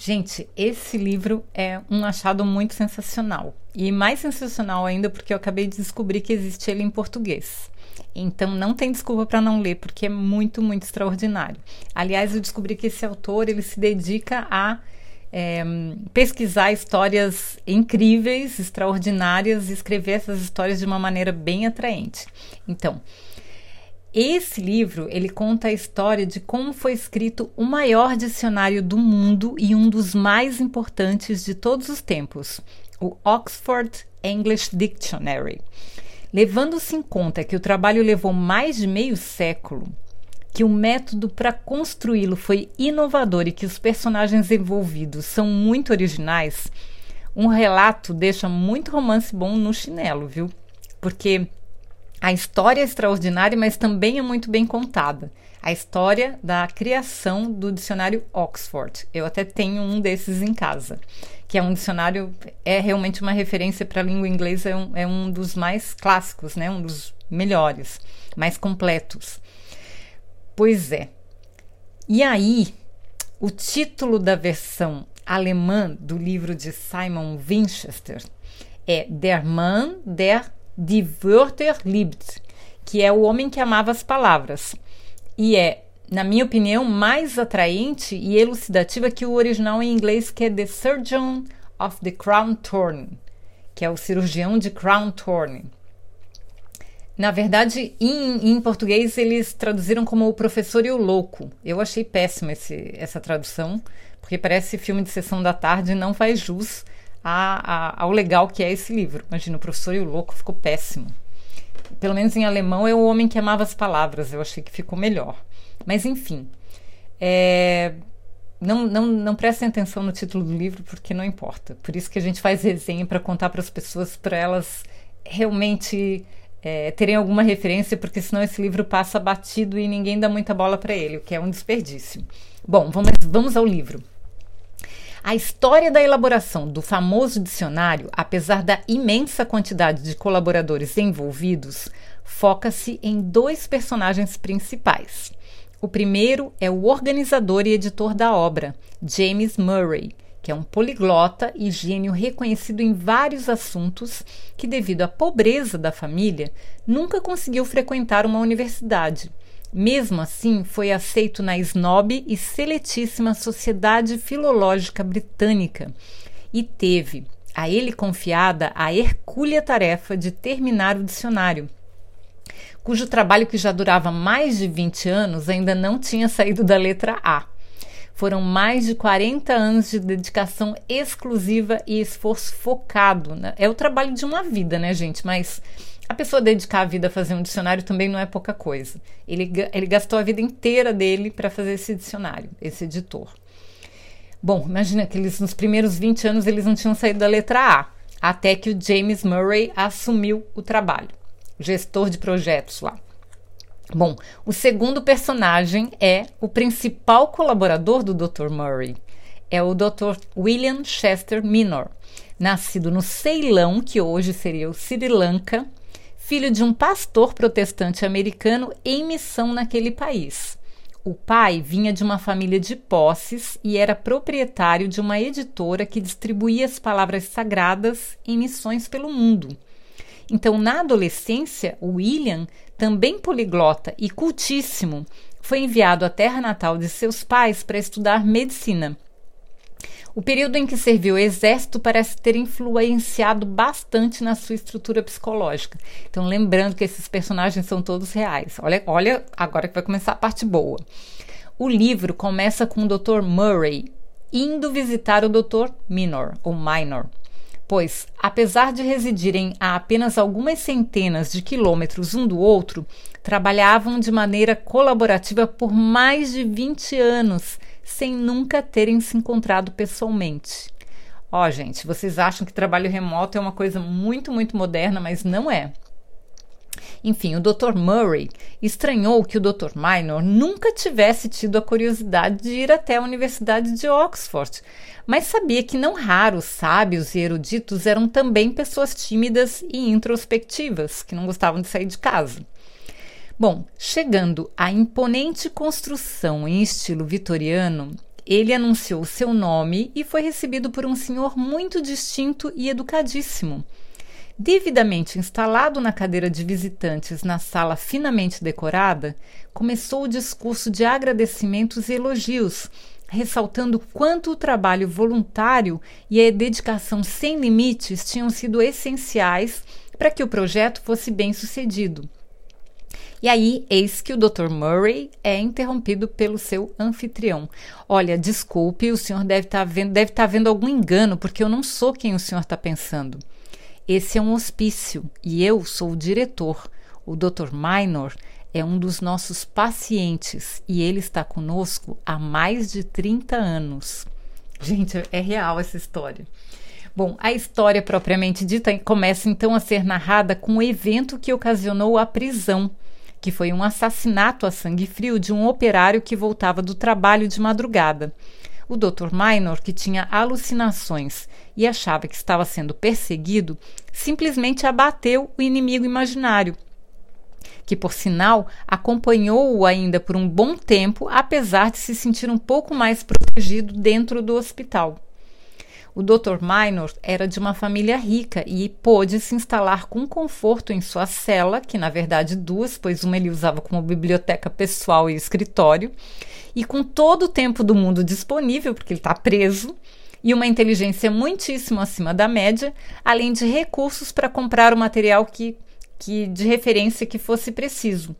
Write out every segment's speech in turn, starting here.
Gente, esse livro é um achado muito sensacional. E mais sensacional ainda porque eu acabei de descobrir que existe ele em português. Então não tem desculpa para não ler, porque é muito, muito extraordinário. Aliás, eu descobri que esse autor ele se dedica a é, pesquisar histórias incríveis, extraordinárias, e escrever essas histórias de uma maneira bem atraente. Então, esse livro ele conta a história de como foi escrito o maior dicionário do mundo e um dos mais importantes de todos os tempos, o Oxford English Dictionary. Levando-se em conta que o trabalho levou mais de meio século, que o método para construí-lo foi inovador e que os personagens envolvidos são muito originais, um relato deixa muito romance bom no chinelo, viu? Porque a história é extraordinária, mas também é muito bem contada. A história da criação do dicionário Oxford. Eu até tenho um desses em casa, que é um dicionário, é realmente uma referência para a língua inglesa, é um, é um dos mais clássicos, né? um dos melhores, mais completos. Pois é. E aí, o título da versão alemã do livro de Simon Winchester é Der Mann, der Die Wörter liebt, que é o homem que amava as palavras. E é, na minha opinião, mais atraente e elucidativa que o original em inglês, que é The Surgeon of the Crown Thorn, que é o cirurgião de Crown Thorn. Na verdade, em, em, português eles traduziram como o professor e o louco. Eu achei péssima essa tradução, porque parece filme de sessão da tarde e não faz jus a, a, ao legal que é esse livro. Imagina, o professor e o louco ficou péssimo. Pelo menos em alemão é o homem que amava as palavras. Eu achei que ficou melhor. Mas enfim, é, não, não, não prestem atenção no título do livro porque não importa. Por isso que a gente faz resenha para contar para as pessoas, para elas realmente é, terem alguma referência, porque senão esse livro passa batido e ninguém dá muita bola para ele, o que é um desperdício. Bom, vamos, vamos ao livro. A história da elaboração do famoso dicionário, apesar da imensa quantidade de colaboradores envolvidos, foca-se em dois personagens principais. O primeiro é o organizador e editor da obra, James Murray, que é um poliglota e gênio reconhecido em vários assuntos que, devido à pobreza da família, nunca conseguiu frequentar uma universidade mesmo assim, foi aceito na snob e seletíssima Sociedade Filológica Britânica e teve a ele confiada a hercúlea tarefa de terminar o dicionário, cujo trabalho, que já durava mais de 20 anos, ainda não tinha saído da letra A. Foram mais de 40 anos de dedicação exclusiva e esforço focado. Né? É o trabalho de uma vida, né, gente? Mas a pessoa dedicar a vida a fazer um dicionário também não é pouca coisa. Ele, ele gastou a vida inteira dele para fazer esse dicionário, esse editor. Bom, imagina que eles, nos primeiros 20 anos eles não tinham saído da letra A, até que o James Murray assumiu o trabalho, gestor de projetos lá. Bom, o segundo personagem é o principal colaborador do Dr. Murray. É o Dr. William Chester Minor, nascido no Ceilão, que hoje seria o Sri Lanka, filho de um pastor protestante americano em missão naquele país. O pai vinha de uma família de posses e era proprietário de uma editora que distribuía as palavras sagradas em missões pelo mundo. Então, na adolescência, William, também poliglota e cultíssimo, foi enviado à terra natal de seus pais para estudar medicina o período em que serviu o exército parece ter influenciado bastante na sua estrutura psicológica. Então, lembrando que esses personagens são todos reais. Olha, olha agora que vai começar a parte boa. O livro começa com o Dr. Murray indo visitar o Dr. Minor, ou Minor, pois, apesar de residirem a apenas algumas centenas de quilômetros um do outro, trabalhavam de maneira colaborativa por mais de 20 anos sem nunca terem se encontrado pessoalmente. Ó, oh, gente, vocês acham que trabalho remoto é uma coisa muito, muito moderna, mas não é. Enfim, o Dr. Murray estranhou que o Dr. Minor nunca tivesse tido a curiosidade de ir até a Universidade de Oxford, mas sabia que não raros sábios e eruditos eram também pessoas tímidas e introspectivas, que não gostavam de sair de casa. Bom, chegando à imponente construção em estilo vitoriano, ele anunciou seu nome e foi recebido por um senhor muito distinto e educadíssimo. Devidamente instalado na cadeira de visitantes na sala finamente decorada, começou o discurso de agradecimentos e elogios, ressaltando quanto o trabalho voluntário e a dedicação sem limites tinham sido essenciais para que o projeto fosse bem sucedido. E aí, eis que o Dr. Murray é interrompido pelo seu anfitrião. Olha, desculpe, o senhor deve estar tá estar tá vendo algum engano, porque eu não sou quem o senhor está pensando. Esse é um hospício e eu sou o diretor. O Dr. Minor é um dos nossos pacientes e ele está conosco há mais de 30 anos. Gente, é real essa história. Bom, a história propriamente dita começa então a ser narrada com o evento que ocasionou a prisão, que foi um assassinato a sangue frio de um operário que voltava do trabalho de madrugada. O Dr. Minor, que tinha alucinações e achava que estava sendo perseguido, simplesmente abateu o inimigo imaginário, que, por sinal, acompanhou-o ainda por um bom tempo, apesar de se sentir um pouco mais protegido dentro do hospital. O Dr. Minor era de uma família rica e pôde se instalar com conforto em sua cela, que na verdade duas, pois uma ele usava como biblioteca pessoal e escritório, e com todo o tempo do mundo disponível, porque ele está preso, e uma inteligência muitíssimo acima da média, além de recursos para comprar o material que, que de referência que fosse preciso.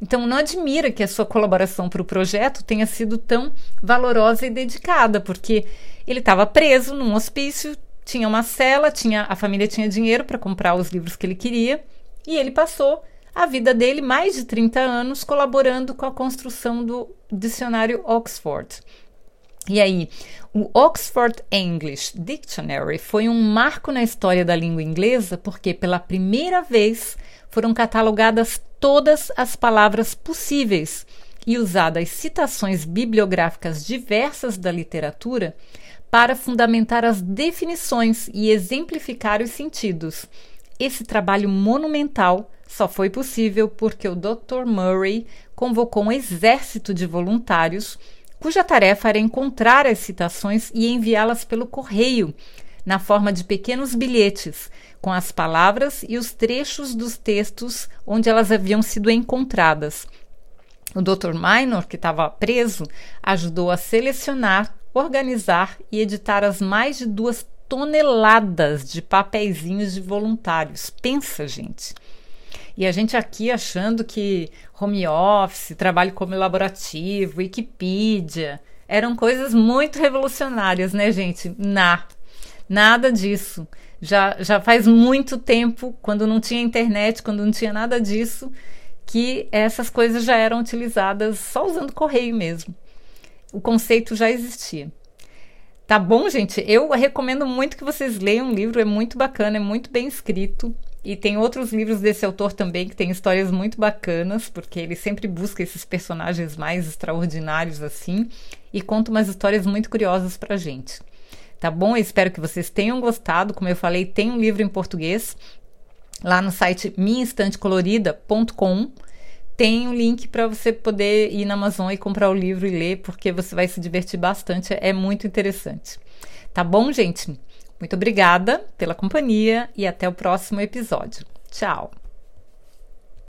Então, não admira que a sua colaboração para o projeto tenha sido tão valorosa e dedicada, porque ele estava preso num hospício, tinha uma cela, tinha a família tinha dinheiro para comprar os livros que ele queria, e ele passou a vida dele mais de 30 anos colaborando com a construção do dicionário Oxford. E aí, o Oxford English Dictionary foi um marco na história da língua inglesa porque, pela primeira vez, foram catalogadas todas as palavras possíveis e usadas citações bibliográficas diversas da literatura para fundamentar as definições e exemplificar os sentidos. Esse trabalho monumental só foi possível porque o Dr. Murray convocou um exército de voluntários cuja tarefa era encontrar as citações e enviá-las pelo correio, na forma de pequenos bilhetes, com as palavras e os trechos dos textos onde elas haviam sido encontradas. O Dr. Minor, que estava preso, ajudou a selecionar, organizar e editar as mais de duas toneladas de papeizinhos de voluntários. Pensa, gente. E a gente aqui achando que home office, trabalho colaborativo, Wikipedia, eram coisas muito revolucionárias, né, gente? Na, nada disso. Já, já faz muito tempo, quando não tinha internet, quando não tinha nada disso, que essas coisas já eram utilizadas só usando correio mesmo. O conceito já existia. Tá bom, gente? Eu recomendo muito que vocês leiam o livro, é muito bacana, é muito bem escrito. E tem outros livros desse autor também que tem histórias muito bacanas, porque ele sempre busca esses personagens mais extraordinários assim e conta umas histórias muito curiosas pra gente. Tá bom? Eu espero que vocês tenham gostado. Como eu falei, tem um livro em português lá no site minhaestantecolorida.com. Tem um link para você poder ir na Amazon e comprar o livro e ler, porque você vai se divertir bastante. É muito interessante. Tá bom, gente? Muito obrigada pela companhia e até o próximo episódio. Tchau!